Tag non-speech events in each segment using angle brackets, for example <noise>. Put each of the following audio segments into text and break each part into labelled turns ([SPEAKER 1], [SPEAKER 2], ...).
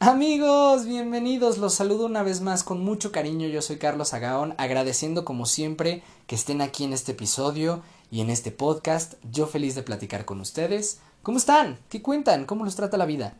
[SPEAKER 1] Amigos, bienvenidos, los saludo una vez más con mucho cariño, yo soy Carlos Agaón, agradeciendo como siempre que estén aquí en este episodio y en este podcast, yo feliz de platicar con ustedes. ¿Cómo están? ¿Qué cuentan? ¿Cómo los trata la vida?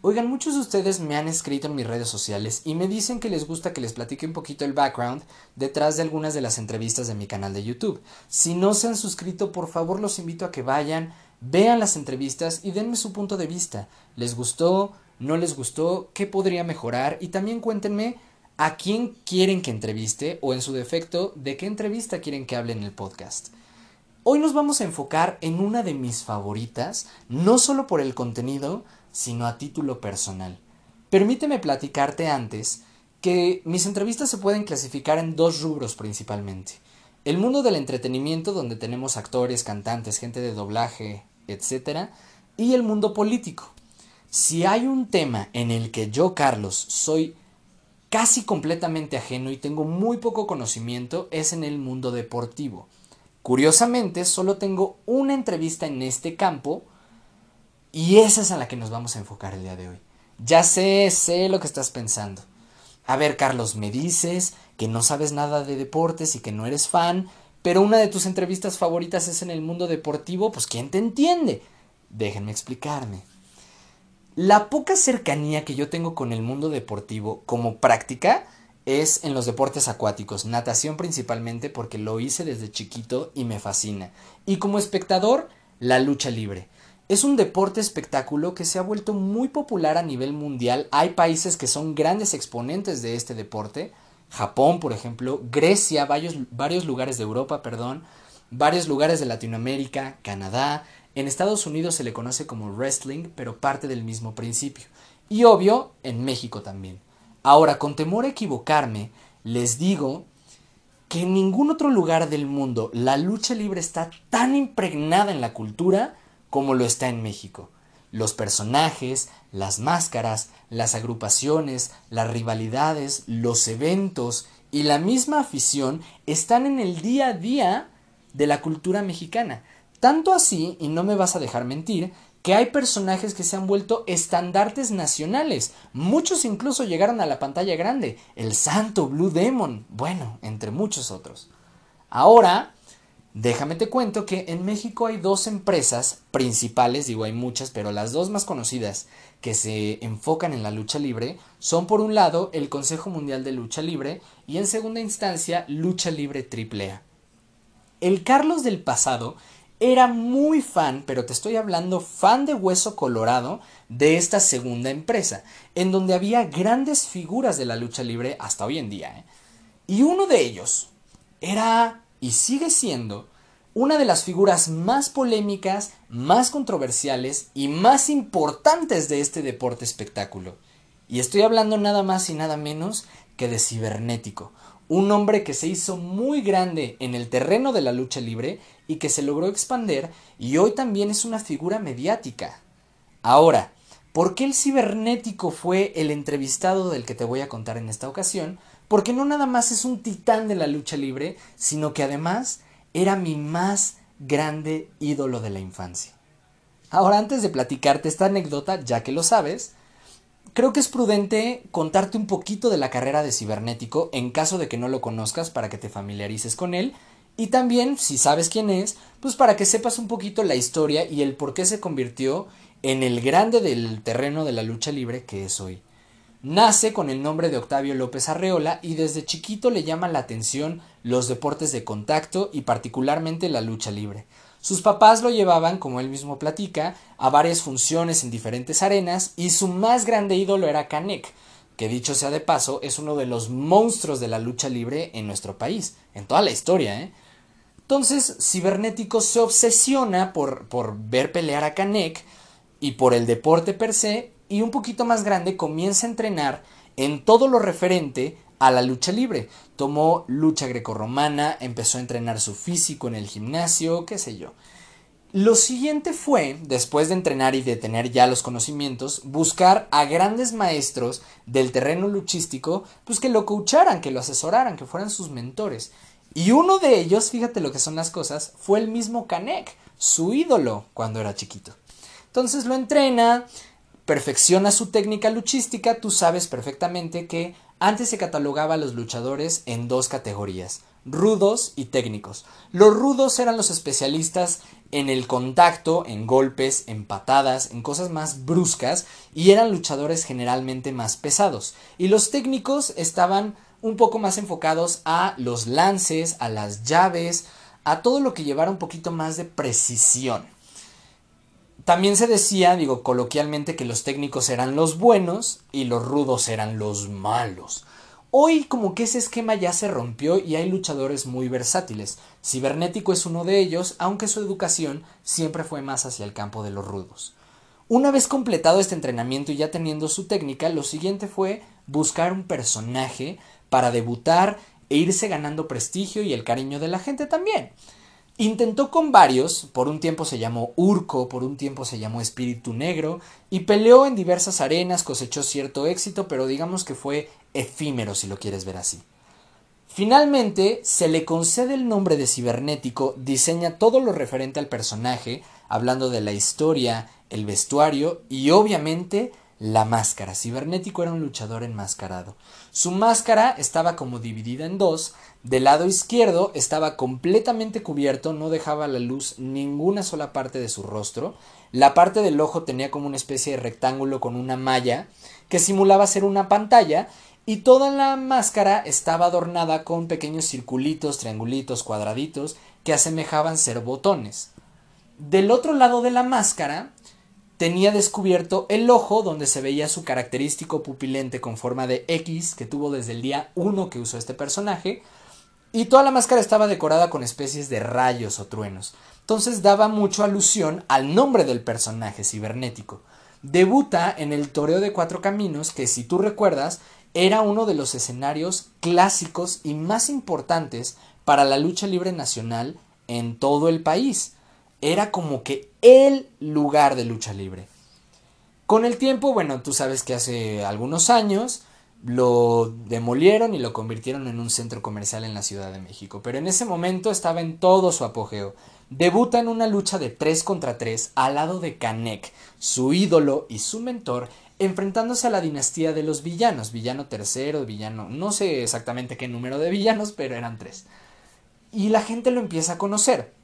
[SPEAKER 1] Oigan, muchos de ustedes me han escrito en mis redes sociales y me dicen que les gusta que les platique un poquito el background detrás de algunas de las entrevistas de mi canal de YouTube. Si no se han suscrito, por favor los invito a que vayan, vean las entrevistas y denme su punto de vista. ¿Les gustó? No les gustó, qué podría mejorar y también cuéntenme a quién quieren que entreviste o en su defecto de qué entrevista quieren que hable en el podcast. Hoy nos vamos a enfocar en una de mis favoritas, no solo por el contenido, sino a título personal. Permíteme platicarte antes que mis entrevistas se pueden clasificar en dos rubros principalmente. El mundo del entretenimiento, donde tenemos actores, cantantes, gente de doblaje, etc. Y el mundo político, si hay un tema en el que yo, Carlos, soy casi completamente ajeno y tengo muy poco conocimiento, es en el mundo deportivo. Curiosamente, solo tengo una entrevista en este campo y esa es a la que nos vamos a enfocar el día de hoy. Ya sé, sé lo que estás pensando. A ver, Carlos, me dices que no sabes nada de deportes y que no eres fan, pero una de tus entrevistas favoritas es en el mundo deportivo, pues ¿quién te entiende? Déjenme explicarme. La poca cercanía que yo tengo con el mundo deportivo como práctica es en los deportes acuáticos, natación principalmente porque lo hice desde chiquito y me fascina. Y como espectador, la lucha libre. Es un deporte espectáculo que se ha vuelto muy popular a nivel mundial. Hay países que son grandes exponentes de este deporte. Japón, por ejemplo, Grecia, varios, varios lugares de Europa, perdón, varios lugares de Latinoamérica, Canadá, en Estados Unidos se le conoce como wrestling, pero parte del mismo principio. Y obvio, en México también. Ahora, con temor a equivocarme, les digo que en ningún otro lugar del mundo la lucha libre está tan impregnada en la cultura como lo está en México. Los personajes, las máscaras, las agrupaciones, las rivalidades, los eventos y la misma afición están en el día a día de la cultura mexicana. Tanto así, y no me vas a dejar mentir, que hay personajes que se han vuelto estandartes nacionales. Muchos incluso llegaron a la pantalla grande. El santo Blue Demon. Bueno, entre muchos otros. Ahora, déjame te cuento que en México hay dos empresas principales, digo hay muchas, pero las dos más conocidas que se enfocan en la lucha libre son por un lado el Consejo Mundial de Lucha Libre y en segunda instancia Lucha Libre AAA. El Carlos del pasado era muy fan, pero te estoy hablando fan de hueso colorado de esta segunda empresa, en donde había grandes figuras de la lucha libre hasta hoy en día. ¿eh? Y uno de ellos era, y sigue siendo, una de las figuras más polémicas, más controversiales y más importantes de este deporte espectáculo. Y estoy hablando nada más y nada menos que de cibernético, un hombre que se hizo muy grande en el terreno de la lucha libre y que se logró expander y hoy también es una figura mediática. Ahora, ¿por qué el cibernético fue el entrevistado del que te voy a contar en esta ocasión? Porque no nada más es un titán de la lucha libre, sino que además era mi más grande ídolo de la infancia. Ahora, antes de platicarte esta anécdota, ya que lo sabes, creo que es prudente contarte un poquito de la carrera de cibernético en caso de que no lo conozcas para que te familiarices con él y también, si sabes quién es, pues para que sepas un poquito la historia y el por qué se convirtió en el grande del terreno de la lucha libre que es hoy. Nace con el nombre de Octavio López Arreola y desde chiquito le llaman la atención los deportes de contacto y particularmente la lucha libre. Sus papás lo llevaban, como él mismo platica, a varias funciones en diferentes arenas y su más grande ídolo era Canek, que dicho sea de paso es uno de los monstruos de la lucha libre en nuestro país, en toda la historia, ¿eh? Entonces, Cibernético se obsesiona por, por ver pelear a Kanek y por el deporte per se, y un poquito más grande comienza a entrenar en todo lo referente a la lucha libre. Tomó lucha grecorromana, empezó a entrenar su físico en el gimnasio, qué sé yo. Lo siguiente fue, después de entrenar y de tener ya los conocimientos, buscar a grandes maestros del terreno luchístico, pues que lo coacharan, que lo asesoraran, que fueran sus mentores. Y uno de ellos, fíjate lo que son las cosas, fue el mismo Kanek, su ídolo cuando era chiquito. Entonces lo entrena, perfecciona su técnica luchística, tú sabes perfectamente que antes se catalogaba a los luchadores en dos categorías, rudos y técnicos. Los rudos eran los especialistas en el contacto, en golpes, en patadas, en cosas más bruscas y eran luchadores generalmente más pesados. Y los técnicos estaban un poco más enfocados a los lances, a las llaves, a todo lo que llevara un poquito más de precisión. También se decía, digo coloquialmente, que los técnicos eran los buenos y los rudos eran los malos. Hoy como que ese esquema ya se rompió y hay luchadores muy versátiles. Cibernético es uno de ellos, aunque su educación siempre fue más hacia el campo de los rudos. Una vez completado este entrenamiento y ya teniendo su técnica, lo siguiente fue buscar un personaje para debutar e irse ganando prestigio y el cariño de la gente también. Intentó con varios, por un tiempo se llamó Urco, por un tiempo se llamó Espíritu Negro, y peleó en diversas arenas, cosechó cierto éxito, pero digamos que fue efímero si lo quieres ver así. Finalmente, se le concede el nombre de cibernético, diseña todo lo referente al personaje, hablando de la historia, el vestuario y obviamente la máscara. Cibernético era un luchador enmascarado. Su máscara estaba como dividida en dos. Del lado izquierdo estaba completamente cubierto, no dejaba la luz ninguna sola parte de su rostro. La parte del ojo tenía como una especie de rectángulo con una malla que simulaba ser una pantalla y toda la máscara estaba adornada con pequeños circulitos, triangulitos, cuadraditos que asemejaban ser botones. Del otro lado de la máscara tenía descubierto el ojo donde se veía su característico pupilente con forma de X que tuvo desde el día 1 que usó este personaje y toda la máscara estaba decorada con especies de rayos o truenos. Entonces daba mucho alusión al nombre del personaje cibernético. Debuta en el Toreo de Cuatro Caminos, que si tú recuerdas, era uno de los escenarios clásicos y más importantes para la lucha libre nacional en todo el país era como que el lugar de lucha libre. Con el tiempo, bueno, tú sabes que hace algunos años lo demolieron y lo convirtieron en un centro comercial en la Ciudad de México, pero en ese momento estaba en todo su apogeo. Debuta en una lucha de 3 contra 3 al lado de Canek, su ídolo y su mentor, enfrentándose a la dinastía de los villanos, villano tercero, villano, no sé exactamente qué número de villanos, pero eran tres. Y la gente lo empieza a conocer.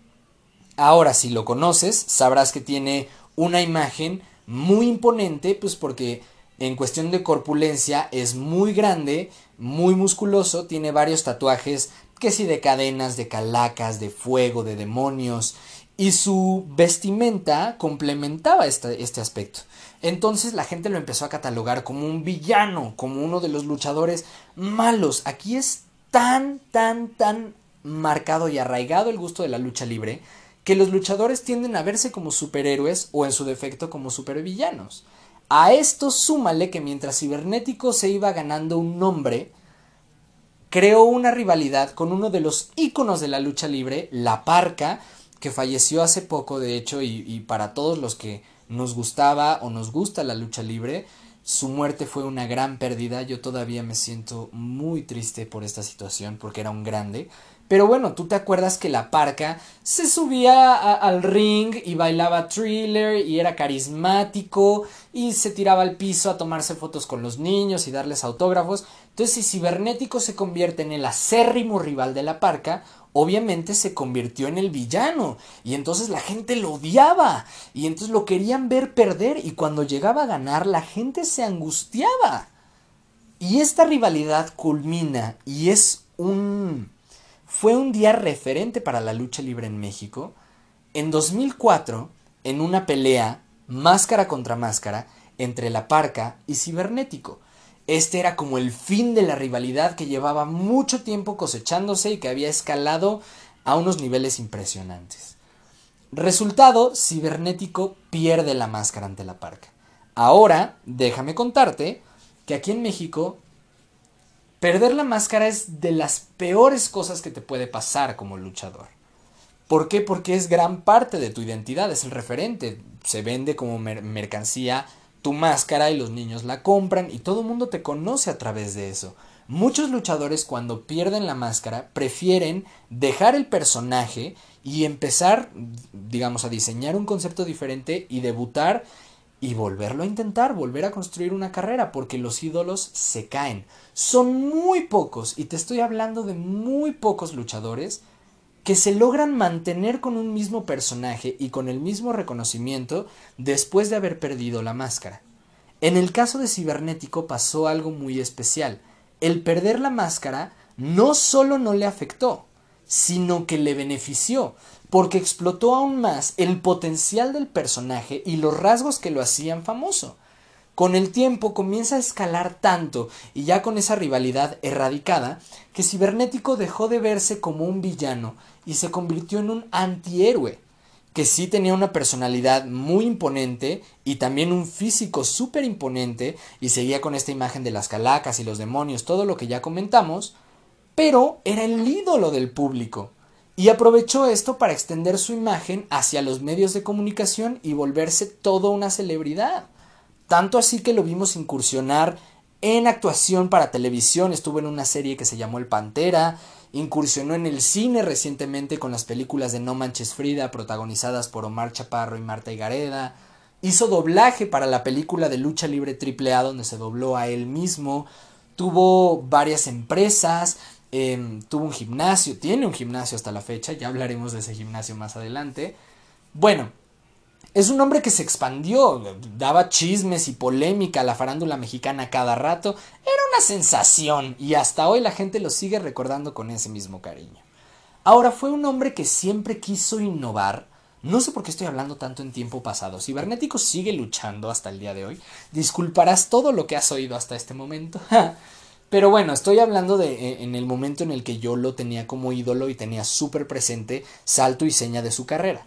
[SPEAKER 1] Ahora, si lo conoces, sabrás que tiene una imagen muy imponente, pues porque en cuestión de corpulencia es muy grande, muy musculoso, tiene varios tatuajes, que si de cadenas, de calacas, de fuego, de demonios, y su vestimenta complementaba este, este aspecto. Entonces la gente lo empezó a catalogar como un villano, como uno de los luchadores malos. Aquí es tan, tan, tan marcado y arraigado el gusto de la lucha libre que los luchadores tienden a verse como superhéroes o en su defecto como supervillanos. A esto súmale que mientras Cibernético se iba ganando un nombre, creó una rivalidad con uno de los íconos de la lucha libre, La Parca, que falleció hace poco, de hecho, y, y para todos los que nos gustaba o nos gusta la lucha libre, su muerte fue una gran pérdida. Yo todavía me siento muy triste por esta situación porque era un grande. Pero bueno, tú te acuerdas que la parca se subía al ring y bailaba thriller y era carismático y se tiraba al piso a tomarse fotos con los niños y darles autógrafos. Entonces, si Cibernético se convierte en el acérrimo rival de la parca, obviamente se convirtió en el villano y entonces la gente lo odiaba y entonces lo querían ver perder y cuando llegaba a ganar la gente se angustiaba. Y esta rivalidad culmina y es un fue un día referente para la lucha libre en México. En 2004, en una pelea máscara contra máscara entre La Parca y Cibernético. Este era como el fin de la rivalidad que llevaba mucho tiempo cosechándose y que había escalado a unos niveles impresionantes. Resultado, Cibernético pierde la máscara ante La Parca. Ahora, déjame contarte que aquí en México Perder la máscara es de las peores cosas que te puede pasar como luchador. ¿Por qué? Porque es gran parte de tu identidad, es el referente. Se vende como mercancía tu máscara y los niños la compran y todo el mundo te conoce a través de eso. Muchos luchadores cuando pierden la máscara prefieren dejar el personaje y empezar, digamos, a diseñar un concepto diferente y debutar y volverlo a intentar, volver a construir una carrera, porque los ídolos se caen. Son muy pocos, y te estoy hablando de muy pocos luchadores, que se logran mantener con un mismo personaje y con el mismo reconocimiento después de haber perdido la máscara. En el caso de Cibernético pasó algo muy especial. El perder la máscara no solo no le afectó, sino que le benefició, porque explotó aún más el potencial del personaje y los rasgos que lo hacían famoso. Con el tiempo comienza a escalar tanto y ya con esa rivalidad erradicada que Cibernético dejó de verse como un villano y se convirtió en un antihéroe, que sí tenía una personalidad muy imponente y también un físico súper imponente y seguía con esta imagen de las calacas y los demonios, todo lo que ya comentamos, pero era el ídolo del público. Y aprovechó esto para extender su imagen hacia los medios de comunicación y volverse toda una celebridad. Tanto así que lo vimos incursionar en actuación para televisión, estuvo en una serie que se llamó El Pantera, incursionó en el cine recientemente con las películas de No Manches Frida protagonizadas por Omar Chaparro y Marta Higareda, hizo doblaje para la película de lucha libre AAA donde se dobló a él mismo, tuvo varias empresas, Em, tuvo un gimnasio, tiene un gimnasio hasta la fecha, ya hablaremos de ese gimnasio más adelante. Bueno, es un hombre que se expandió, daba chismes y polémica a la farándula mexicana cada rato, era una sensación y hasta hoy la gente lo sigue recordando con ese mismo cariño. Ahora fue un hombre que siempre quiso innovar, no sé por qué estoy hablando tanto en tiempo pasado. Cibernético sigue luchando hasta el día de hoy. Disculparás todo lo que has oído hasta este momento. <laughs> Pero bueno, estoy hablando de eh, en el momento en el que yo lo tenía como ídolo y tenía súper presente salto y seña de su carrera.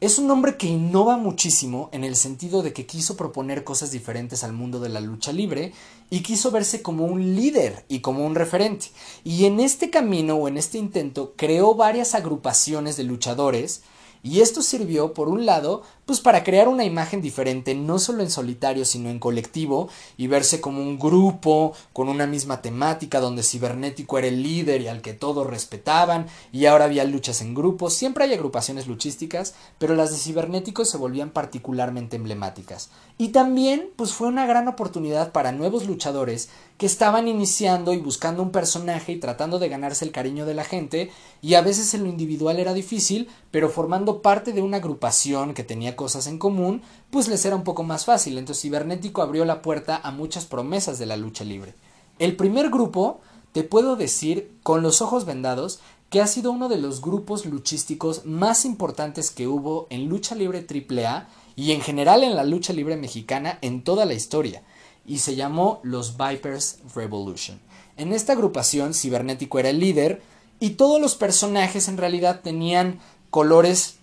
[SPEAKER 1] Es un hombre que innova muchísimo en el sentido de que quiso proponer cosas diferentes al mundo de la lucha libre y quiso verse como un líder y como un referente. Y en este camino o en este intento creó varias agrupaciones de luchadores y esto sirvió, por un lado, pues para crear una imagen diferente, no solo en solitario, sino en colectivo, y verse como un grupo, con una misma temática, donde Cibernético era el líder y al que todos respetaban, y ahora había luchas en grupos, siempre hay agrupaciones luchísticas, pero las de Cibernético se volvían particularmente emblemáticas. Y también, pues fue una gran oportunidad para nuevos luchadores que estaban iniciando y buscando un personaje y tratando de ganarse el cariño de la gente, y a veces en lo individual era difícil, pero formando parte de una agrupación que tenía cosas en común, pues les era un poco más fácil. Entonces Cibernético abrió la puerta a muchas promesas de la lucha libre. El primer grupo, te puedo decir con los ojos vendados, que ha sido uno de los grupos luchísticos más importantes que hubo en lucha libre AAA y en general en la lucha libre mexicana en toda la historia, y se llamó los Vipers Revolution. En esta agrupación Cibernético era el líder y todos los personajes en realidad tenían colores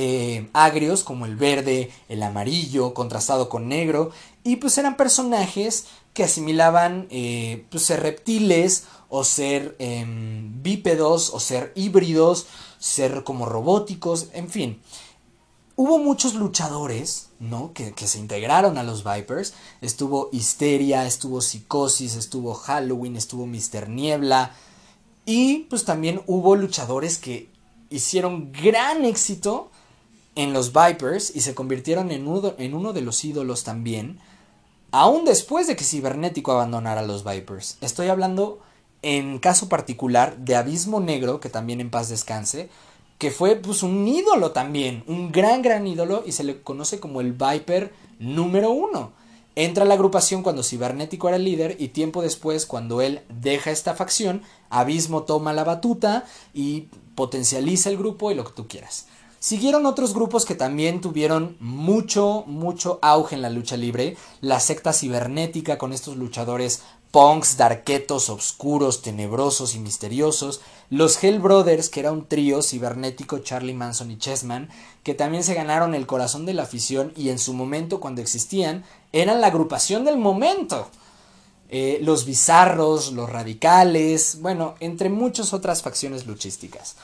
[SPEAKER 1] eh, agrios como el verde, el amarillo, contrastado con negro, y pues eran personajes que asimilaban eh, pues ser reptiles o ser em, bípedos o ser híbridos, ser como robóticos, en fin hubo muchos luchadores, ¿no? Que, que, se integraron a los Vipers. Estuvo Histeria, estuvo Psicosis, estuvo Halloween, estuvo Mister Niebla. Y pues también hubo luchadores que hicieron gran éxito en los Vipers y se convirtieron en uno, de los ídolos también. Aún después de que Cibernético abandonara los Vipers. Estoy hablando en caso particular de Abismo Negro, que también en paz descanse, que fue pues un ídolo también, un gran, gran ídolo y se le conoce como el Viper número uno. Entra a la agrupación cuando Cibernético era el líder y tiempo después cuando él deja esta facción, Abismo toma la batuta y potencializa el grupo y lo que tú quieras. Siguieron otros grupos que también tuvieron mucho, mucho auge en la lucha libre. La secta cibernética con estos luchadores punks, darquetos, oscuros, tenebrosos y misteriosos, los Hell Brothers, que era un trío cibernético Charlie Manson y Chessman, que también se ganaron el corazón de la afición y en su momento cuando existían eran la agrupación del momento. Eh, los bizarros, los radicales, bueno, entre muchas otras facciones luchísticas.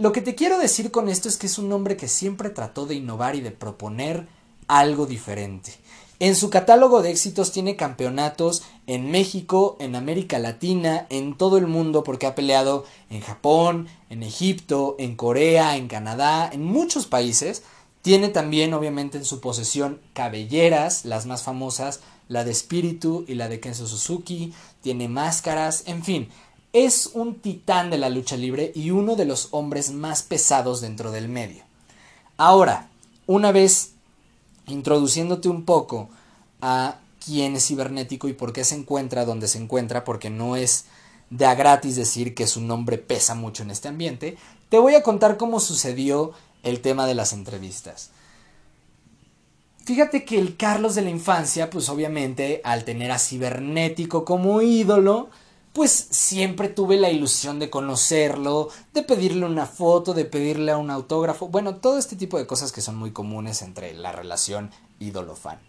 [SPEAKER 1] Lo que te quiero decir con esto es que es un hombre que siempre trató de innovar y de proponer algo diferente. En su catálogo de éxitos tiene campeonatos en México, en América Latina, en todo el mundo, porque ha peleado en Japón, en Egipto, en Corea, en Canadá, en muchos países. Tiene también, obviamente, en su posesión cabelleras, las más famosas, la de Espíritu y la de Kenzo Suzuki. Tiene máscaras, en fin. Es un titán de la lucha libre y uno de los hombres más pesados dentro del medio. Ahora, una vez introduciéndote un poco a quién es cibernético y por qué se encuentra donde se encuentra, porque no es de a gratis decir que su nombre pesa mucho en este ambiente, te voy a contar cómo sucedió el tema de las entrevistas. Fíjate que el Carlos de la infancia, pues obviamente al tener a Cibernético como ídolo, pues siempre tuve la ilusión de conocerlo, de pedirle una foto, de pedirle un autógrafo, bueno, todo este tipo de cosas que son muy comunes entre la relación ídolo-fan.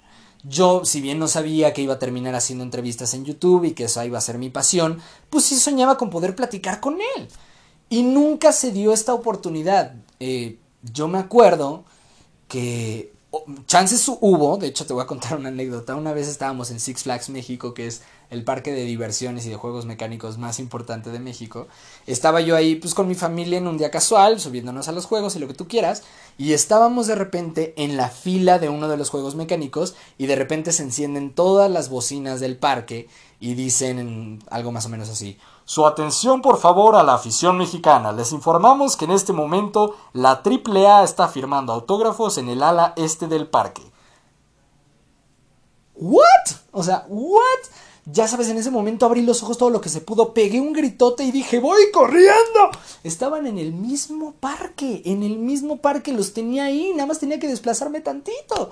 [SPEAKER 1] Yo, si bien no sabía que iba a terminar haciendo entrevistas en YouTube y que esa iba a ser mi pasión, pues sí soñaba con poder platicar con él. Y nunca se dio esta oportunidad. Eh, yo me acuerdo que chances hubo, de hecho te voy a contar una anécdota, una vez estábamos en Six Flags México, que es el parque de diversiones y de juegos mecánicos más importante de México. Estaba yo ahí pues con mi familia en un día casual, subiéndonos a los juegos y lo que tú quieras, y estábamos de repente en la fila de uno de los juegos mecánicos y de repente se encienden todas las bocinas del parque y dicen algo más o menos así, su atención por favor a la afición mexicana. Les informamos que en este momento la AAA está firmando autógrafos en el ala este del parque. ¿What? O sea, ¿what? Ya sabes, en ese momento abrí los ojos todo lo que se pudo, pegué un gritote y dije, voy corriendo. Estaban en el mismo parque, en el mismo parque, los tenía ahí, nada más tenía que desplazarme tantito.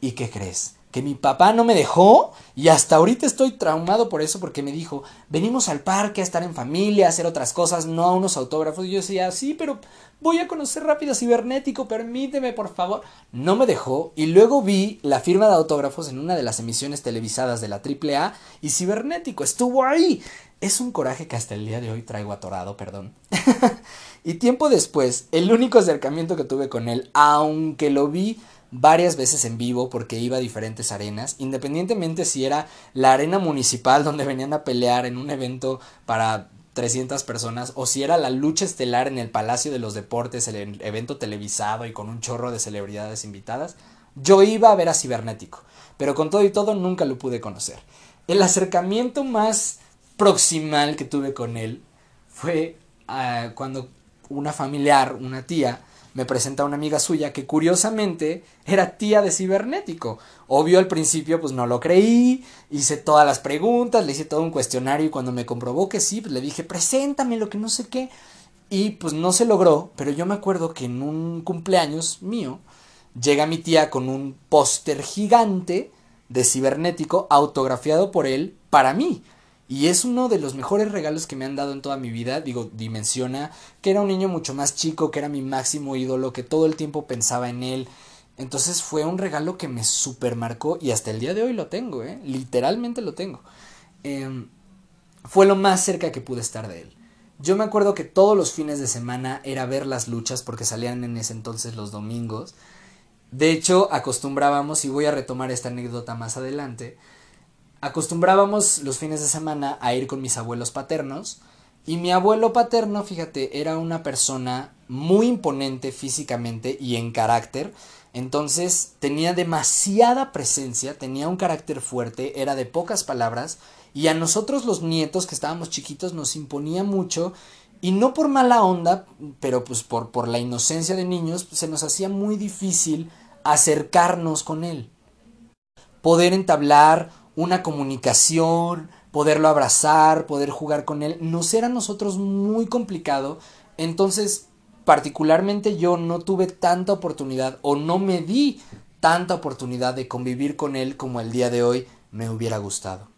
[SPEAKER 1] ¿Y qué crees? Que mi papá no me dejó y hasta ahorita estoy traumado por eso porque me dijo, venimos al parque a estar en familia, a hacer otras cosas, no a unos autógrafos. Y yo decía, sí, pero voy a conocer rápido cibernético, permíteme por favor. No me dejó y luego vi la firma de autógrafos en una de las emisiones televisadas de la AAA y cibernético estuvo ahí. Es un coraje que hasta el día de hoy traigo atorado, perdón. <laughs> y tiempo después, el único acercamiento que tuve con él, aunque lo vi varias veces en vivo porque iba a diferentes arenas, independientemente si era la arena municipal <laughs> donde venían a pelear en un evento para 300 personas o si era la lucha estelar en el Palacio de los Deportes, el evento televisado y con un chorro de celebridades invitadas, yo iba a ver a Cibernético, pero con todo y todo nunca lo pude conocer. El acercamiento más proximal que tuve con él fue ah, cuando una familiar, una tía, me presenta una amiga suya que curiosamente era tía de cibernético. Obvio al principio pues no lo creí, hice todas las preguntas, le hice todo un cuestionario y cuando me comprobó que sí, pues le dije, preséntame lo que no sé qué. Y pues no se logró, pero yo me acuerdo que en un cumpleaños mío llega mi tía con un póster gigante de cibernético autografiado por él para mí. Y es uno de los mejores regalos que me han dado en toda mi vida. Digo, dimensiona que era un niño mucho más chico, que era mi máximo ídolo, que todo el tiempo pensaba en él. Entonces fue un regalo que me supermarcó y hasta el día de hoy lo tengo, ¿eh? Literalmente lo tengo. Em, fue lo más cerca que pude estar de él. Yo me acuerdo que todos los fines de semana era ver las luchas porque salían en ese entonces los domingos. De hecho, acostumbrábamos, y voy a retomar esta anécdota más adelante, acostumbrábamos los fines de semana a ir con mis abuelos paternos. Y mi abuelo paterno, fíjate, era una persona muy imponente físicamente y en carácter. Entonces tenía demasiada presencia, tenía un carácter fuerte, era de pocas palabras. Y a nosotros los nietos que estábamos chiquitos nos imponía mucho. Y no por mala onda, pero pues por, por la inocencia de niños, se nos hacía muy difícil acercarnos con él. Poder entablar una comunicación, poderlo abrazar, poder jugar con él, nos era a nosotros muy complicado. Entonces, particularmente yo no tuve tanta oportunidad o no me di tanta oportunidad de convivir con él como el día de hoy me hubiera gustado.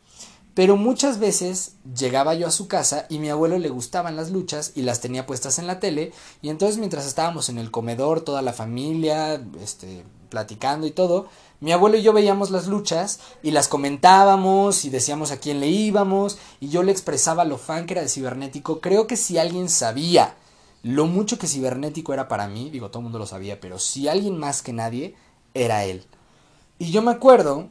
[SPEAKER 1] Pero muchas veces llegaba yo a su casa y mi abuelo le gustaban las luchas y las tenía puestas en la tele y entonces mientras estábamos en el comedor, toda la familia, este, platicando y todo, mi abuelo y yo veíamos las luchas y las comentábamos y decíamos a quién le íbamos y yo le expresaba lo fan que era de cibernético. Creo que si alguien sabía lo mucho que cibernético era para mí, digo, todo el mundo lo sabía, pero si alguien más que nadie, era él. Y yo me acuerdo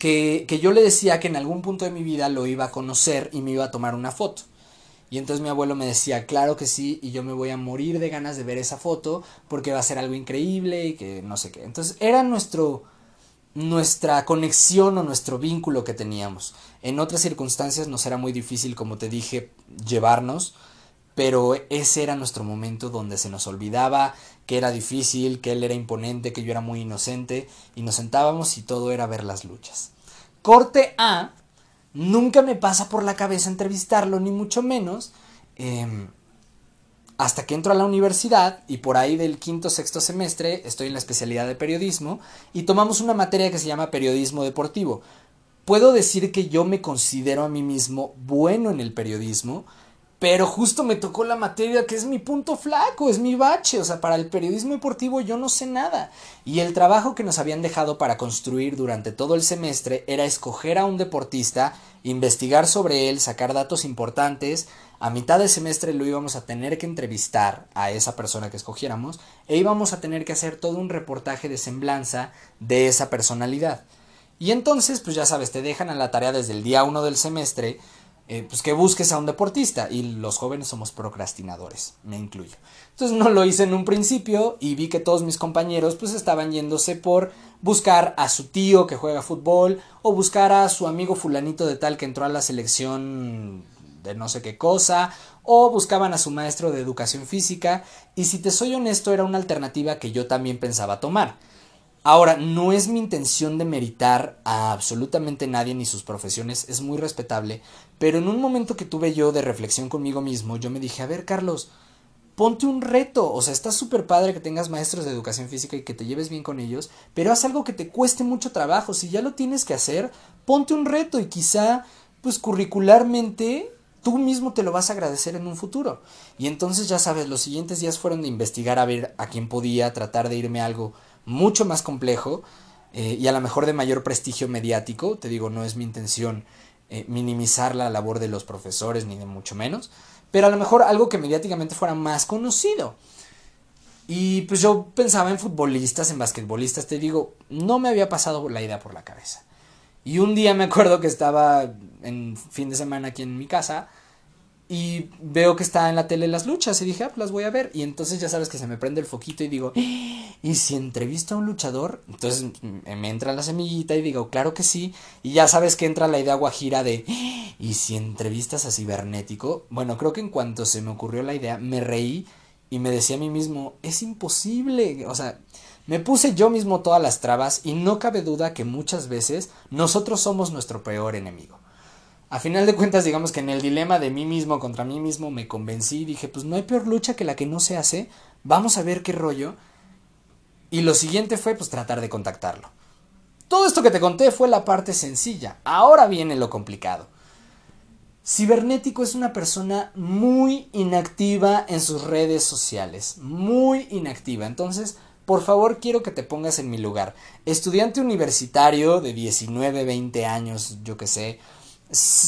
[SPEAKER 1] que, que yo le decía que en algún punto de mi vida lo iba a conocer y me iba a tomar una foto. Y entonces mi abuelo me decía, claro que sí, y yo me voy a morir de ganas de ver esa foto porque va a ser algo increíble y que no sé qué. Entonces era nuestro, nuestra conexión o nuestro vínculo que teníamos. En otras circunstancias nos era muy difícil, como te dije, llevarnos, pero ese era nuestro momento donde se nos olvidaba que era difícil, que él era imponente, que yo era muy inocente, y nos sentábamos y todo era ver las luchas. Corte A Nunca me pasa por la cabeza entrevistarlo, ni mucho menos. Em, hasta que entro a la universidad y por ahí del quinto sexto semestre estoy en la especialidad de periodismo y tomamos una materia que se llama periodismo deportivo. Puedo decir que yo me considero a mí mismo bueno en el periodismo, pero justo me tocó la materia que es mi punto flaco, es mi bache. O sea, para el periodismo deportivo yo no sé nada. Y el trabajo que nos habían dejado para construir durante todo el semestre era escoger a un deportista, investigar sobre él, sacar datos importantes. A mitad de semestre lo íbamos a tener que entrevistar a esa persona que escogiéramos e íbamos a tener que hacer todo un reportaje de semblanza de esa personalidad. Y entonces, pues ya sabes, te dejan a la tarea desde el día uno del semestre eh, pues que busques a un deportista y los jóvenes somos procrastinadores, me incluyo. Entonces no lo hice en un principio y vi que todos mis compañeros pues estaban yéndose por buscar a su tío que juega fútbol o buscar a su amigo fulanito de tal que entró a la selección de no sé qué cosa o buscaban a su maestro de educación física y si te soy honesto era una alternativa que yo también pensaba tomar. Ahora, no es mi intención de meritar a absolutamente nadie ni sus profesiones, es muy respetable, pero en un momento que tuve yo de reflexión conmigo mismo, yo me dije, a ver, Carlos, ponte un reto, o sea, está súper padre que tengas maestros de educación física y que te lleves bien con ellos, pero haz algo que te cueste mucho trabajo, si ya lo tienes que hacer, ponte un reto y quizá, pues curricularmente, tú mismo te lo vas a agradecer en un futuro. Y entonces ya sabes, los siguientes días fueron de investigar a ver a quién podía, tratar de irme algo mucho más complejo eh, y a lo mejor de mayor prestigio mediático. Te digo, no es mi intención eh, minimizar la labor de los profesores, ni de mucho menos, pero a lo mejor algo que mediáticamente fuera más conocido. Y pues yo pensaba en futbolistas, en basquetbolistas, te digo, no me había pasado la idea por la cabeza. Y un día me acuerdo que estaba en fin de semana aquí en mi casa y veo que está en la tele las luchas y dije, ah, las voy a ver. Y entonces ya sabes que se me prende el foquito y digo, ¿y si entrevisto a un luchador? Entonces me entra la semillita y digo, claro que sí. Y ya sabes que entra la idea guajira de, ¿y si entrevistas a cibernético? Bueno, creo que en cuanto se me ocurrió la idea, me reí y me decía a mí mismo, es imposible. O sea, me puse yo mismo todas las trabas y no cabe duda que muchas veces nosotros somos nuestro peor enemigo a final de cuentas, digamos que en el dilema de mí mismo contra mí mismo me convencí dije, pues no hay peor lucha que la que no se hace, vamos a ver qué rollo. Y lo siguiente fue pues tratar de contactarlo. Todo esto que te conté fue la parte sencilla, ahora viene lo complicado. Cibernético es una persona muy inactiva en sus redes sociales, muy inactiva. Entonces, por favor, quiero que te pongas en mi lugar. Estudiante universitario de 19, 20 años, yo que sé,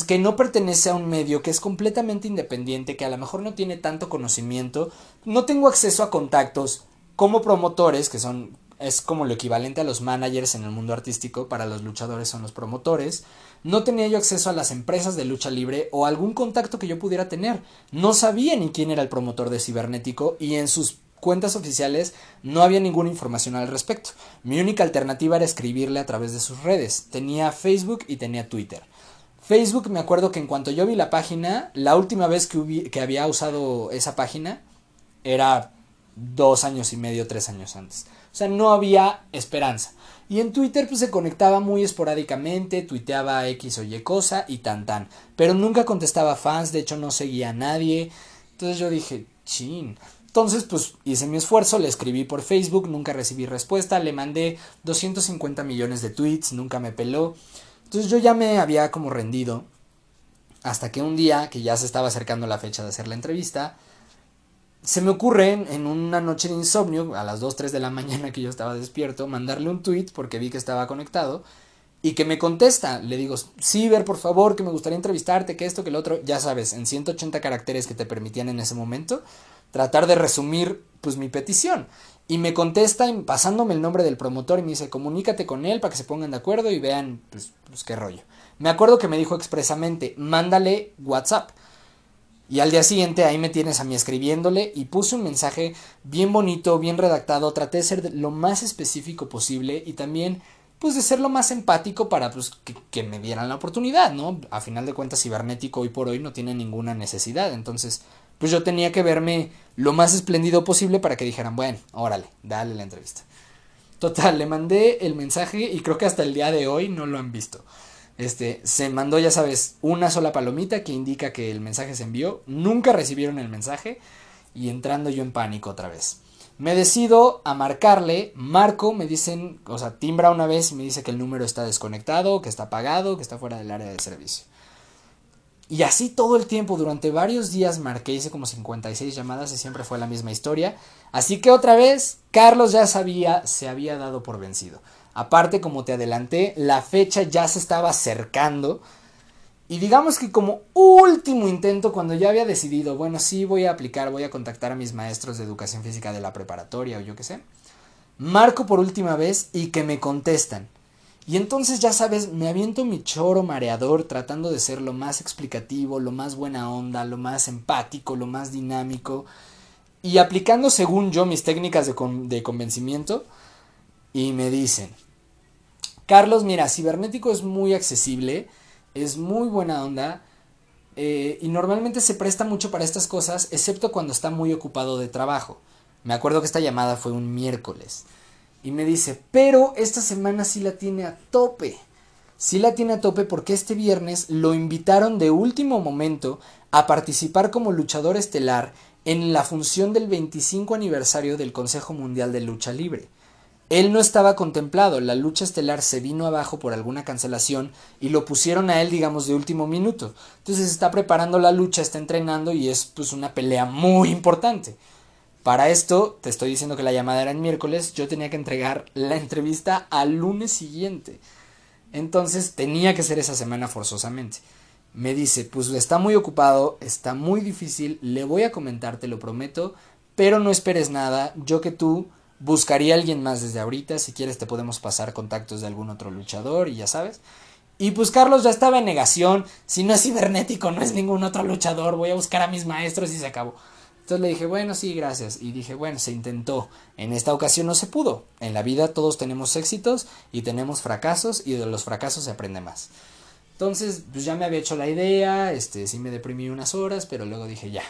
[SPEAKER 1] que no pertenece a un medio, que es completamente independiente, que a lo mejor no tiene tanto conocimiento, no tengo acceso a contactos como promotores, que son es como lo equivalente a los managers en el mundo artístico, para los luchadores son los promotores. No tenía yo acceso a las empresas de lucha libre o algún contacto que yo pudiera tener. No sabía ni quién era el promotor de cibernético y en sus cuentas oficiales no había ninguna información al respecto. Mi única alternativa era escribirle a través de sus redes. Tenía Facebook y tenía Twitter. Facebook me acuerdo que en cuanto yo vi la página, la última vez que, había usado esa página era dos años y medio, tres años antes. O sea, no había esperanza. Y en Twitter pues se conectaba muy esporádicamente, tuiteaba X o Y cosa y tan tan. Pero nunca contestaba fans, de hecho no seguía a nadie. Entonces yo dije, chin. Entonces pues hice mi esfuerzo, le escribí por Facebook, nunca recibí respuesta, le mandé 250 millones de tweets, nunca me peló. Entonces yo ya me había como rendido hasta que un día, que ya se estaba acercando la fecha de hacer la entrevista, se me ocurre en una noche de insomnio, a las 2, 3 de la <laughs> mañana que yo estaba despierto, mandarle un tweet porque vi que estaba conectado y que me contesta. Le digo, sí, ver, por favor, que me gustaría entrevistarte, que esto, que lo otro, ya sabes, en 180 caracteres que te permitían en ese momento, tratar de resumir pues mi petición. Y me contesta pasándome el nombre del promotor y me dice, comunícate con él para que se pongan de acuerdo y vean, pues, pues, qué rollo. Me acuerdo que me dijo expresamente, mándale WhatsApp. Y al día siguiente ahí me tienes a mí escribiéndole y puse un mensaje bien bonito, bien redactado, traté de ser lo más específico posible y también pues de ser lo más empático para pues, que, que, me dieran la oportunidad, ¿no? A final de cuentas, cibernético hoy por hoy no tiene ninguna necesidad, entonces pues yo tenía que verme lo más espléndido posible para que dijeran, bueno, órale, dale la entrevista. Total, le mandé el mensaje y creo que hasta el día de hoy no lo han visto. Este, se mandó, ya sabes, una sola palomita que indica que el mensaje se envió. Nunca recibieron el mensaje y entrando yo en pánico otra vez. Me decido a marcarle, marco, me dicen, o sea, timbra una vez y me dice que el número está desconectado, que está apagado, que está fuera del área de servicio. Y así todo el tiempo, durante varios días marqué, hice como 56 llamadas y siempre fue la misma historia. Así que otra vez, Carlos ya sabía, se había dado por vencido. Aparte, como te adelanté, la fecha ya se estaba acercando. Y digamos que como último intento, cuando ya había decidido, bueno, sí voy a aplicar, voy a contactar a mis maestros de educación física de la preparatoria o yo qué sé, marco por última vez y que me contestan. Y entonces ya sabes, me aviento mi choro mareador tratando de ser lo más explicativo, lo más buena onda, lo más empático, lo más dinámico. Y aplicando según yo mis técnicas de, de convencimiento. Y me dicen, Carlos, mira, cibernético es muy accesible, es muy buena onda. Eh, y normalmente se presta mucho para estas cosas, excepto cuando está muy ocupado de trabajo. Me acuerdo que esta llamada fue un miércoles. Y me dice, pero esta semana sí la tiene a tope. Sí la tiene a tope porque este viernes lo invitaron de último momento a participar como luchador estelar en la función del 25 aniversario del Consejo Mundial de Lucha Libre. Él no estaba contemplado, la lucha estelar se vino abajo por alguna cancelación y lo pusieron a él, digamos, de último minuto. Entonces está preparando la lucha, está entrenando y es pues una pelea muy importante. Para esto, te estoy diciendo que la llamada era el miércoles, yo tenía que entregar la entrevista al lunes siguiente. Entonces tenía que ser esa semana forzosamente. Me dice, pues está muy ocupado, está muy difícil, le voy a comentar, te lo prometo, pero no esperes nada, yo que tú buscaría a alguien más desde ahorita, si quieres te podemos pasar contactos de algún otro luchador y ya sabes. Y pues Carlos ya estaba en negación, si no es cibernético no es ningún otro luchador, voy a buscar a mis maestros y se acabó. Entonces le dije, bueno, sí, gracias. Y dije, bueno, se intentó. En esta ocasión no se pudo. En la vida todos tenemos éxitos y tenemos fracasos y de los fracasos se aprende más. Entonces, pues ya me había hecho la idea, este, sí me deprimí unas horas, pero luego dije, ya,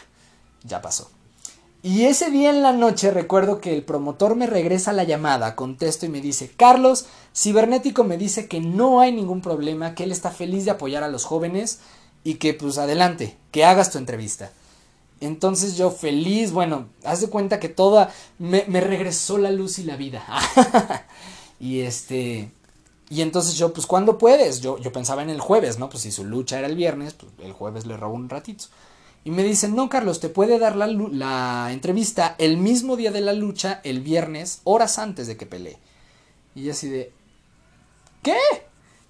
[SPEAKER 1] ya pasó. Y ese día en la noche recuerdo que el promotor me regresa la llamada, contesto y me dice, Carlos, Cibernético me dice que no hay ningún problema, que él está feliz de apoyar a los jóvenes y que pues adelante, que hagas tu entrevista. Entonces yo feliz, bueno, haz de cuenta que toda, me, regresó la luz y la vida. <laughs> y este, y entonces yo, pues, ¿cuándo puedes? Yo, yo pensaba en el jueves, ¿no? Pues si su lucha era el viernes, pues el jueves le robó un ratito. Y me dicen, no, Carlos, te puede dar la, la entrevista el mismo día de la lucha, el viernes, horas antes de que pelee. Y así de, ¿qué?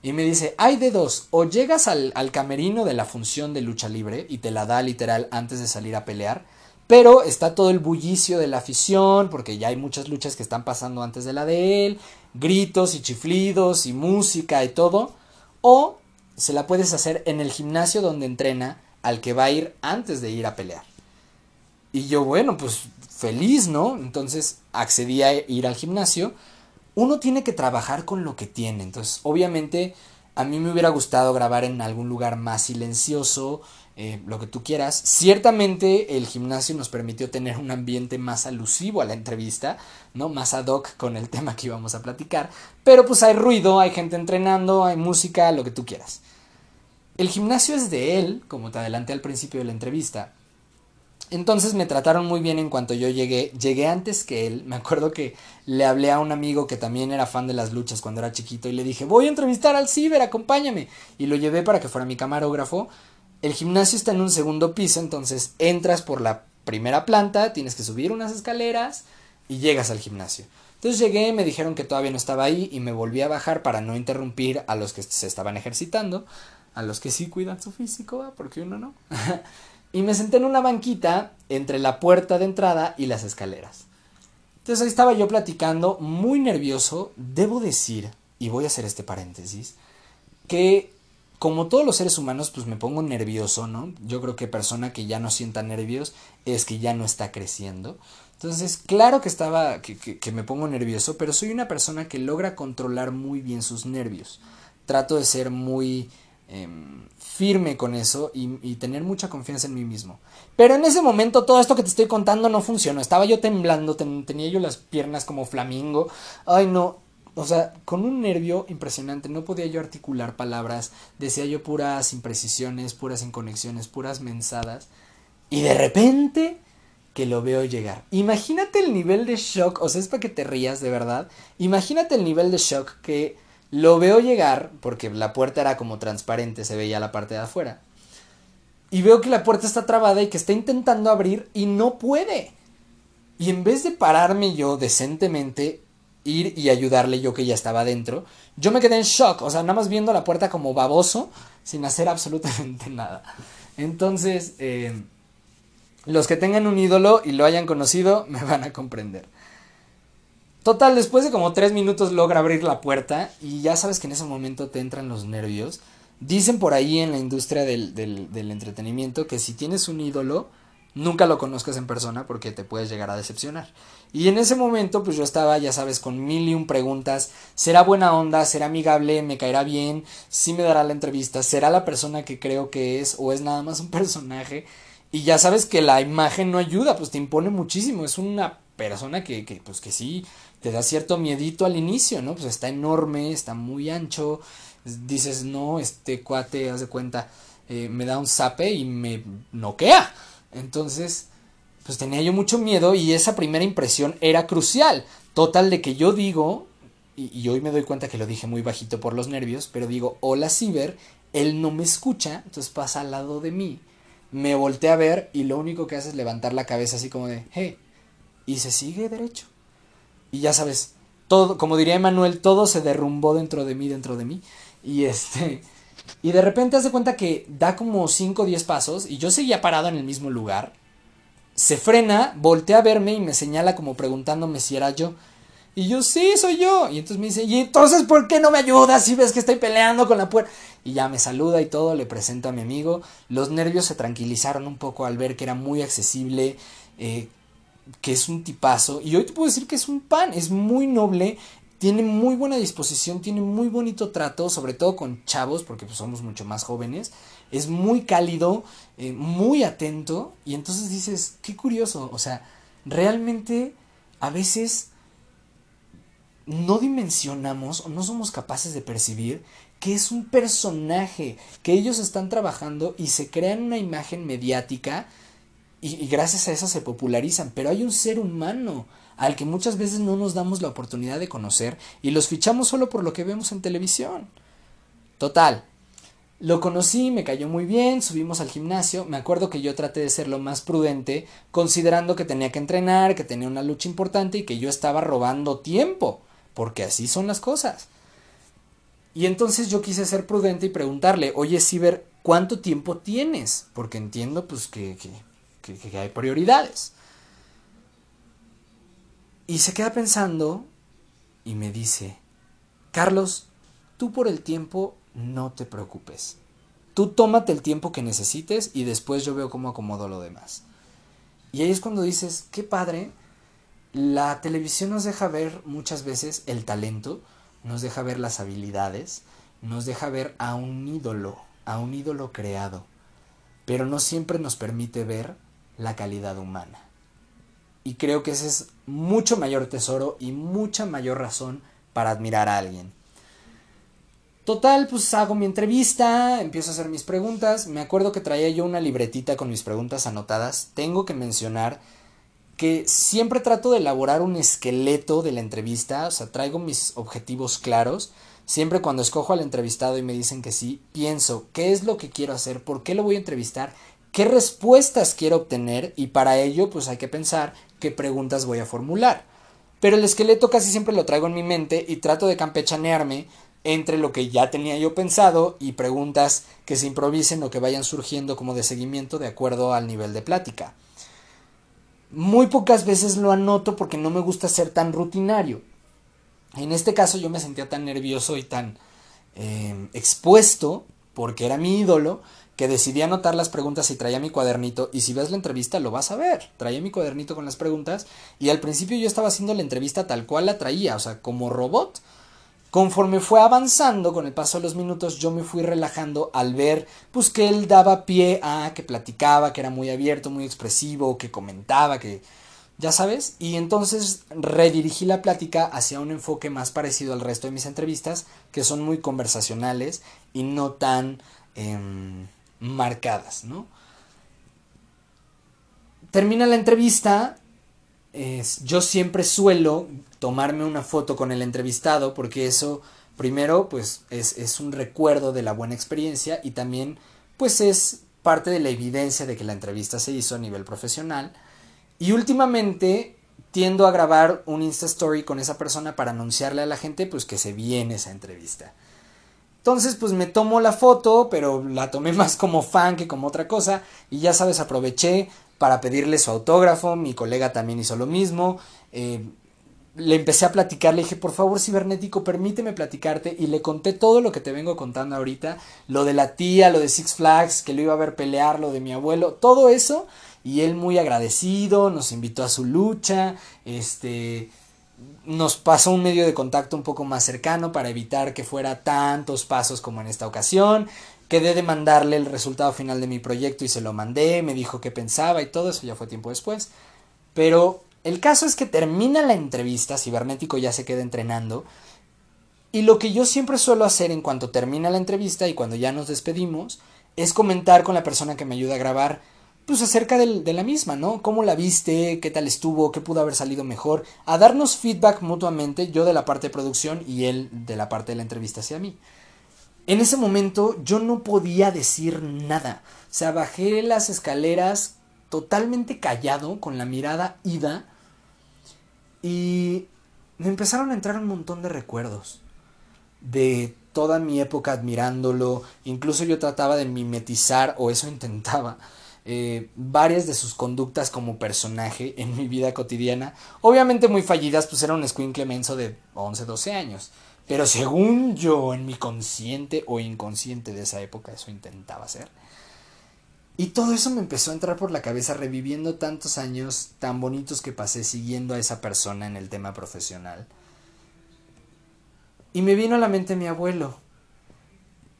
[SPEAKER 1] Y me dice, hay de dos, o llegas al, al, camerino de la función de lucha libre y te la da literal antes de salir a pelear, pero está todo el bullicio de la afición, porque ya hay muchas luchas que están pasando antes de la de él, gritos y chiflidos y música y todo, o se la puedes hacer en el gimnasio donde entrena al que va a ir antes de ir a pelear. Y yo, bueno, pues feliz, ¿no? Entonces accedí a ir al gimnasio uno tiene que trabajar con lo que tiene. Entonces, obviamente, a mí me hubiera gustado grabar en algún lugar más silencioso, eh, lo que tú quieras. Ciertamente el gimnasio nos permitió tener un ambiente más alusivo a la entrevista, ¿no? Más ad hoc con el <laughs> tema que íbamos a platicar. Pero pues hay ruido, hay gente entrenando, hay música, lo que tú quieras. El gimnasio es de él, como te adelanté al principio de la entrevista, entonces me trataron muy bien en cuanto yo llegué. Llegué antes que él. Me acuerdo que le hablé a un amigo que también era fan de las luchas cuando era chiquito y le dije, voy a entrevistar al Ciber, acompáñame. Y lo llevé para que fuera mi camarógrafo. El gimnasio está en un segundo piso, entonces entras por la primera planta, tienes que subir unas escaleras y llegas al gimnasio. Entonces llegué, me dijeron que todavía no estaba ahí y me volví a bajar para no interrumpir a los que se estaban ejercitando, a los que sí cuidan su físico, porque uno no. <laughs> y me senté en una banquita entre la puerta de entrada y las escaleras. Entonces ahí estaba yo platicando, muy nervioso, debo decir, y voy a hacer este paréntesis, que como todos los seres humanos, pues me pongo nervioso, ¿no? Yo creo que persona que ya no sienta nervios es que ya no está creciendo. Entonces, claro que estaba, que, que, me pongo nervioso, pero soy una persona que logra controlar muy bien sus nervios. Trato de ser muy em, firme con eso y, tener mucha confianza en mí mismo. Pero en ese momento todo esto que te estoy contando no funcionó. Estaba yo temblando, tenía yo las piernas como flamingo. Ay no, o sea, con un nervio impresionante, no podía yo articular palabras, decía yo puras imprecisiones, puras inconexiones, puras mensadas, y de repente que lo veo llegar. Imagínate el nivel de shock, o sea, es para que te rías de verdad, imagínate el nivel de shock que lo veo llegar, porque la puerta era como transparente, se veía la parte de afuera, y veo que la puerta está trabada y que está intentando abrir y no puede. Y en vez de pararme yo decentemente, ir y ayudarle yo que ya estaba dentro. Yo me quedé en shock, o sea, nada más viendo la puerta como baboso, sin hacer <laughs> absolutamente nada. Entonces, eh, los que tengan un ídolo y lo hayan conocido, me van a comprender. Total, después de como tres minutos logra abrir la puerta y ya sabes que en ese momento te entran los nervios. Dicen por ahí en la industria del, del, del entretenimiento que si tienes un ídolo, nunca lo conozcas en persona porque te puedes llegar a decepcionar. Y en ese momento, pues yo estaba, ya sabes, con mil y un preguntas. ¿Será buena onda? ¿Será amigable? ¿Me caerá bien? ¿Sí me dará la entrevista? ¿Será la persona que creo que es? ¿O es nada más un <laughs> personaje? Y ya sabes que la imagen no ayuda, pues te impone muchísimo. Es una persona que, que pues que sí, te da cierto miedito al inicio, ¿no? Pues está enorme, está muy ancho. Dices, no, este cuate, haz de cuenta, eh, me da un zape y me noquea. Entonces, pues tenía yo mucho miedo y esa primera impresión era crucial. Total de que yo digo, y, hoy me doy cuenta que lo dije muy bajito por los nervios, pero digo, hola Ciber, él no me escucha, entonces pasa al lado de mí, me voltea a ver y lo único que hace es levantar la cabeza así como de, hey, y se sigue derecho. Y ya sabes, todo, como diría Emanuel, todo se derrumbó dentro de mí, dentro de mí. Y este, y de repente hace cuenta que da como 5 o 10 pasos y yo seguía parado en el mismo lugar. Se frena, voltea a verme y me señala como preguntándome si era yo. Y yo, sí, soy yo. Y entonces me dice, ¿y entonces por qué no me ayudas si ves que estoy peleando con la puerta? Y ya me saluda y todo, le presento a mi amigo. Los nervios se tranquilizaron un poco al ver que era muy accesible, eh, que es un tipazo. Y hoy te puedo decir que es un pan, es muy noble, tiene muy buena disposición, tiene muy bonito trato, sobre todo con chavos, porque pues, somos mucho más jóvenes. Es muy cálido, eh, muy atento, y entonces dices, qué curioso, o sea, realmente a veces no dimensionamos o no somos capaces de percibir que es un personaje que ellos están trabajando y se crean una imagen mediática y, gracias a eso se popularizan, pero hay un ser humano al que muchas veces no nos damos la oportunidad de conocer y los fichamos solo por lo que vemos en televisión. Total. Lo conocí, me cayó muy bien, subimos al gimnasio, me acuerdo que yo traté de ser lo más prudente, considerando que tenía que entrenar, que tenía una lucha importante y que yo estaba robando tiempo, porque así son las cosas. Y entonces yo quise ser prudente y preguntarle, oye Ciber, ¿cuánto tiempo tienes? Porque entiendo pues que, que hay prioridades. Y se queda pensando y me dice, Carlos, tú por el tiempo no te preocupes. Tú tómate el tiempo que necesites y después yo veo cómo acomodo lo demás. Y ahí es cuando dices, qué padre, la televisión nos deja ver muchas veces el talento, nos deja ver las habilidades, nos deja ver a un ídolo, a un ídolo creado, pero no siempre nos permite ver la calidad humana. Y creo que ese es mucho mayor tesoro y mucha mayor razón para admirar a alguien. Total, pues hago mi entrevista, empiezo a hacer mis preguntas. Me acuerdo que traía yo una libretita con mis preguntas anotadas. Tengo que mencionar que siempre trato de elaborar un esqueleto de la entrevista, o sea, traigo mis objetivos claros. Siempre cuando escojo al entrevistado y me dicen que sí, pienso qué es lo que quiero hacer, por qué lo voy a entrevistar qué respuestas quiero obtener y para ello pues hay que pensar qué preguntas voy a formular. Pero el esqueleto casi siempre lo traigo en mi mente y trato de campechanearme entre lo que ya tenía yo pensado y preguntas que se improvisen o que vayan surgiendo como de seguimiento de acuerdo al nivel de plática. Muy pocas veces lo anoto porque no me gusta ser tan rutinario. En este caso yo me sentía tan nervioso y tan eh, expuesto porque era mi ídolo, que decidí anotar las preguntas y traía mi cuadernito. Y si ves la entrevista, lo vas a ver. Traía mi cuadernito con las preguntas. Y al principio yo estaba haciendo la entrevista tal cual la traía, o sea, como robot. Conforme fue avanzando con el paso de los minutos, yo me fui relajando al ver pues que él daba pie a que platicaba, que era muy abierto, muy expresivo, que comentaba, que ya sabes, y entonces redirigí la plática hacia un enfoque más parecido al resto de mis entrevistas, que son muy conversacionales y no tan em, marcadas, ¿no? Termina la entrevista, yo siempre suelo tomarme una foto con el entrevistado porque eso, primero, pues es, es un recuerdo de la buena experiencia y también, pues es parte de la evidencia de que la entrevista se hizo a nivel profesional. Y últimamente tiendo a grabar un Insta Story con esa persona para anunciarle a la gente pues que se viene esa entrevista. Entonces pues me tomo la foto, pero la tomé <laughs> más como fan que como otra cosa y ya sabes aproveché para pedirle su autógrafo, mi colega también hizo lo mismo, eh, le empecé a platicar, le dije, por favor, cibernético, permíteme platicarte. Y le conté todo lo que te vengo contando ahorita. Lo de la tía, lo de Six Flags, que lo iba a ver pelear, lo de mi abuelo, todo eso. Y él muy agradecido, nos invitó a su lucha. Este. Nos pasó un medio de contacto un poco más cercano para evitar que fuera tantos pasos como en esta ocasión. Quedé de mandarle el resultado final de mi proyecto y se lo mandé. Me dijo qué pensaba y todo eso ya fue tiempo después. Pero el caso es que termina la entrevista, Cibernético ya se queda entrenando, y lo que yo siempre suelo hacer en cuanto termina la entrevista y cuando ya nos despedimos, es comentar con la persona que me ayuda a grabar, pues acerca de la misma, ¿no? ¿Cómo la viste? ¿Qué tal estuvo? ¿Qué pudo haber salido mejor? A darnos feedback mutuamente, yo de la parte de producción y él de la parte de la entrevista hacia mí. En ese momento yo no podía decir nada. O sea, bajé las escaleras totalmente callado, con la mirada ida, y me empezaron a entrar un montón de recuerdos de toda mi época admirándolo, incluso yo trataba de mimetizar, o eso intentaba, eh, varias de sus conductas como personaje en mi vida cotidiana, obviamente muy fallidas, pues era un escuincle menso de 11, 12 años, pero según yo, en mi consciente o inconsciente de esa época, eso intentaba hacer. Y todo eso me empezó a entrar por la cabeza reviviendo tantos años tan bonitos que pasé siguiendo a esa persona en el tema profesional. Y me vino a la mente mi abuelo.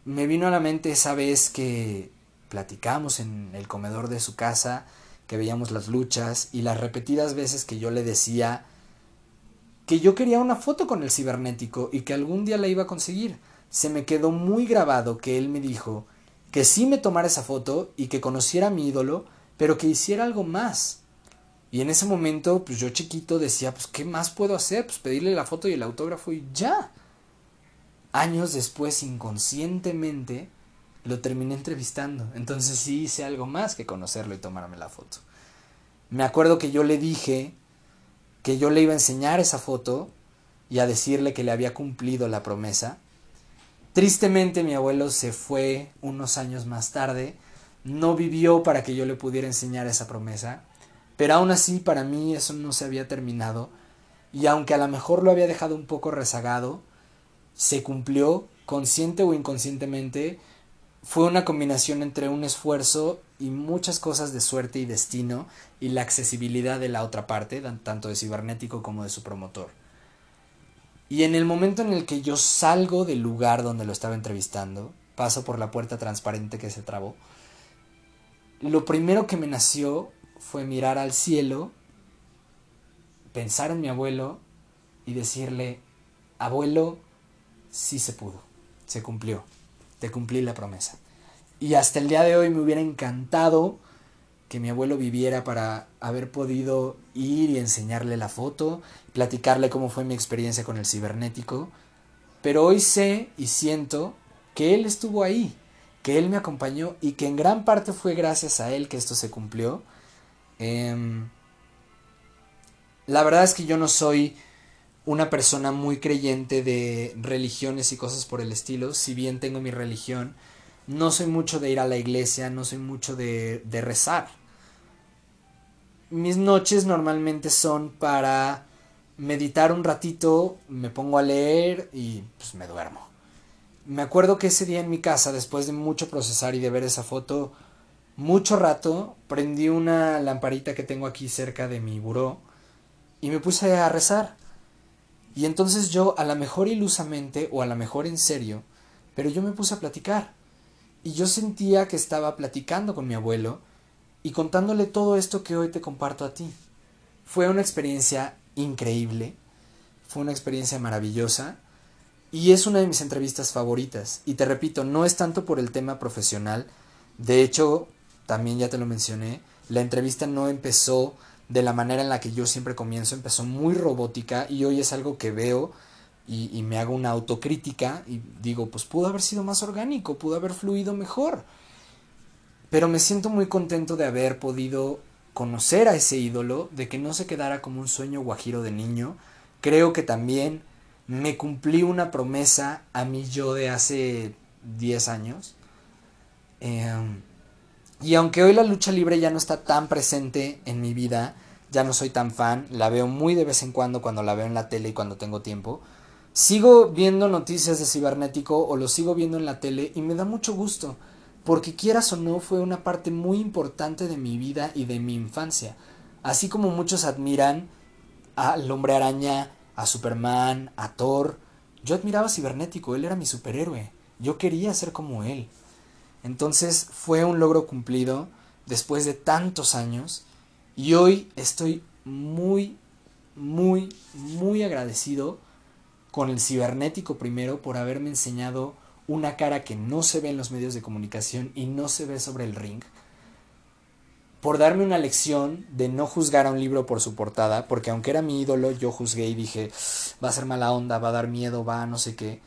[SPEAKER 1] Me vino a la mente esa vez que platicamos en el comedor de su casa, que veíamos las luchas y las repetidas veces que yo le decía que yo quería una foto con el cibernético y que algún día la iba a conseguir. Se me quedó muy grabado que él me dijo que sí me tomara esa foto y que conociera a mi ídolo, pero que hiciera algo más. Y en ese momento, pues yo chiquito decía, pues ¿qué más puedo hacer? Pues pedirle la foto y el autógrafo y ya. Años después, inconscientemente, lo terminé entrevistando. Entonces sí hice algo más que conocerlo y tomarme la foto. Me acuerdo que yo le dije que yo le iba a enseñar esa foto y a decirle que le había cumplido la promesa Tristemente mi abuelo se fue unos años más tarde, no vivió para que yo le pudiera enseñar esa promesa, pero aún así para mí eso no se había terminado, y aunque a lo mejor lo había dejado un poco rezagado, se cumplió, consciente o inconscientemente, fue una combinación entre un esfuerzo y muchas cosas de suerte y destino y la accesibilidad de la otra parte, tanto de cibernético como de su promotor. Y en el momento en el que yo salgo del lugar donde lo estaba entrevistando, paso por la puerta transparente que se trabó, lo primero que me nació fue mirar al cielo, pensar en mi abuelo y decirle, abuelo, sí se pudo, se cumplió, te cumplí la promesa. Y hasta el día de hoy me hubiera encantado que mi abuelo viviera para haber podido ir y enseñarle la foto, platicarle cómo fue mi experiencia con el cibernético, pero hoy sé y siento que él estuvo ahí, que él me acompañó y que en gran parte fue gracias a él que esto se cumplió. Em, la verdad es que yo no soy una persona muy creyente de religiones y cosas por el estilo, si bien tengo mi religión, no soy mucho de ir a la iglesia, no soy mucho de, rezar mis noches normalmente son para meditar un ratito, me pongo a leer y pues me duermo. me acuerdo que ese día en mi casa, después de mucho procesar y de ver esa foto, mucho rato, prendí una lamparita que tengo aquí cerca de mi buró y me puse a rezar. Y entonces yo, a lo mejor ilusamente o a lo mejor en serio, pero yo me puse a platicar. Y yo sentía que estaba platicando con mi abuelo y contándole todo esto que hoy te comparto a ti. Fue una experiencia increíble, fue una experiencia maravillosa y es una de mis entrevistas favoritas. Y te repito, no es tanto por el tema profesional, de hecho, también ya te lo mencioné, la entrevista no empezó de la manera en la que yo siempre comienzo, empezó muy robótica y hoy es algo que veo y, me hago una autocrítica y digo, pues pudo haber sido más orgánico, pudo haber fluido mejor. Pero me siento muy contento de haber podido conocer a ese ídolo, de que no se quedara como un sueño guajiro de niño. Creo que también me cumplí una promesa a mí yo de hace 10 años. Em, y aunque hoy la lucha libre ya no está tan presente en mi vida, ya no soy tan fan, la veo muy de vez en cuando cuando la veo en la tele y cuando tengo tiempo, sigo viendo noticias de cibernético o lo sigo viendo en la tele y me da mucho gusto, porque quieras o no fue una parte muy importante de mi vida y de mi infancia. Así como muchos admiran al hombre araña, a Superman, a Thor, yo admiraba a Cibernético, él era mi superhéroe, yo quería ser como él. Entonces fue un logro cumplido después de tantos años y hoy estoy muy, muy, muy agradecido con el cibernético primero por haberme enseñado una cara que no se ve en los medios de comunicación y no se ve sobre el ring, por darme una lección de no juzgar a un libro por su portada, porque aunque era mi ídolo, yo juzgué y dije, va a ser mala onda, va a dar miedo, va a no sé qué.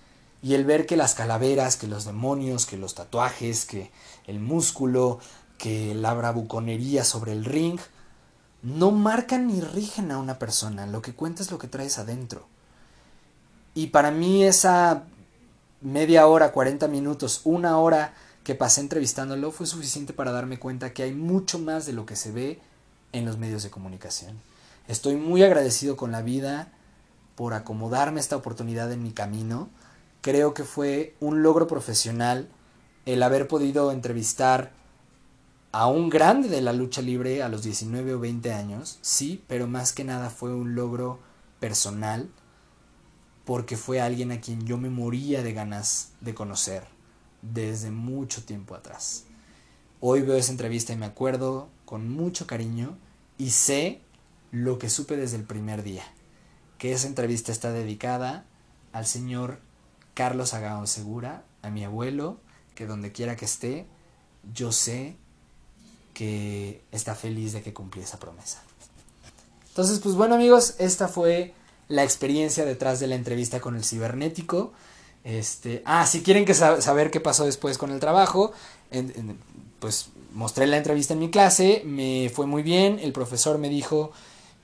[SPEAKER 1] Y el ver que las calaveras, que los demonios, que los tatuajes, que el músculo, que la bravuconería sobre el ring, no marcan ni rigen a una persona, lo que cuenta es lo que traes adentro. Y para mí esa media hora, 40 minutos, una hora que pasé entrevistándolo fue suficiente para darme cuenta que hay mucho más de lo que se ve en los medios de comunicación. Estoy muy agradecido con la vida por acomodarme esta oportunidad en mi camino. Creo que fue un logro profesional el haber podido entrevistar a un grande de la lucha libre a los 19 o 20 años, sí, pero más que nada fue un logro personal porque fue alguien a quien yo me moría de ganas de conocer desde mucho tiempo atrás. Hoy veo esa entrevista y me acuerdo con mucho cariño y sé lo que supe desde el primer día, que esa entrevista está dedicada al señor Carlos Agaón Segura, a mi abuelo, que donde quiera que esté, yo sé que está feliz de que cumplí esa promesa. Entonces, pues bueno amigos, esta fue la experiencia detrás de la entrevista con el cibernético. Este, ah, si quieren que saber qué pasó después con el trabajo, pues mostré la entrevista en mi clase, me fue muy bien, el profesor me dijo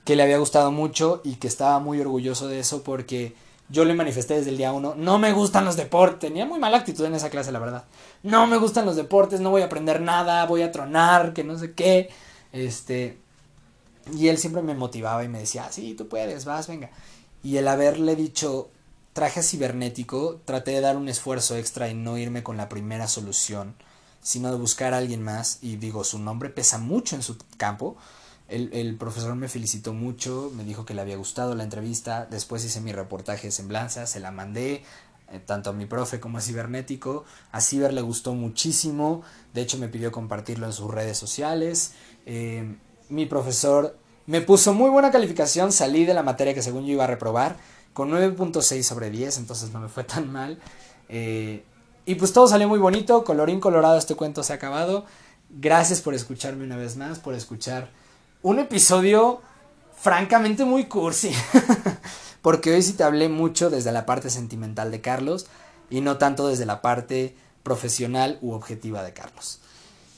[SPEAKER 1] que le había gustado mucho y que estaba muy orgulloso de eso porque yo le manifesté desde el día uno, no me gustan los deportes, tenía muy mala actitud en esa clase, la verdad. No me gustan los deportes, no voy a aprender nada, voy a tronar, que no sé qué. Este, y él siempre me motivaba y me decía, sí, tú puedes, vas, venga. Y el haberle dicho traje cibernético, traté de dar un esfuerzo extra y no irme con la primera solución, sino de buscar a alguien más. Y digo, su nombre pesa mucho en su campo. El, el, profesor me felicitó mucho, me dijo que le había gustado la entrevista. Después hice mi reportaje de semblanza, se la mandé eh, tanto a mi profe como a Cibernético. A Ciber le gustó muchísimo, de hecho me pidió compartirlo en sus redes sociales. Eh, mi profesor me puso muy buena calificación, salí de la materia que según yo iba a reprobar con 9.6 sobre 10, entonces no me fue tan mal. Eh, y pues todo salió muy bonito, colorín colorado, este cuento se ha acabado. Gracias por escucharme una vez más, por escuchar un episodio francamente muy cursi. <laughs> Porque hoy sí te hablé mucho desde la parte sentimental de Carlos y no tanto desde la parte profesional u objetiva de Carlos.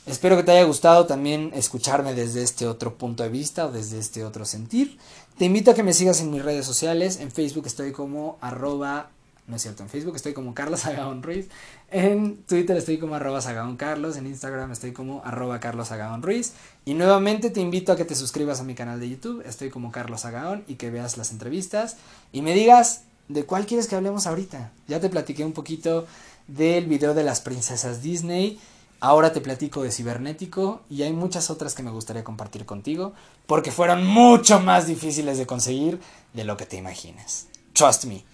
[SPEAKER 1] Espero que te haya gustado también escucharme desde este otro punto de vista o desde este otro sentir. Te invito a que me sigas en mis redes sociales. En Facebook estoy como arroba, no es cierto, en Facebook estoy como Carlos <laughs> Agaón Ruiz. En Twitter estoy como arroba Sagaón Carlos. En Instagram estoy como arroba Carlos Agaón Ruiz. Y nuevamente te invito a que te suscribas a mi canal de YouTube. Estoy como Carlos Agaón y que veas las entrevistas. Y me digas de cuál quieres que hablemos ahorita. Ya te platiqué un poquito del video de las princesas Disney. Ahora te platico de cibernético y hay muchas otras que me gustaría compartir contigo porque fueron mucho más difíciles de conseguir de lo que te imaginas. Trust me.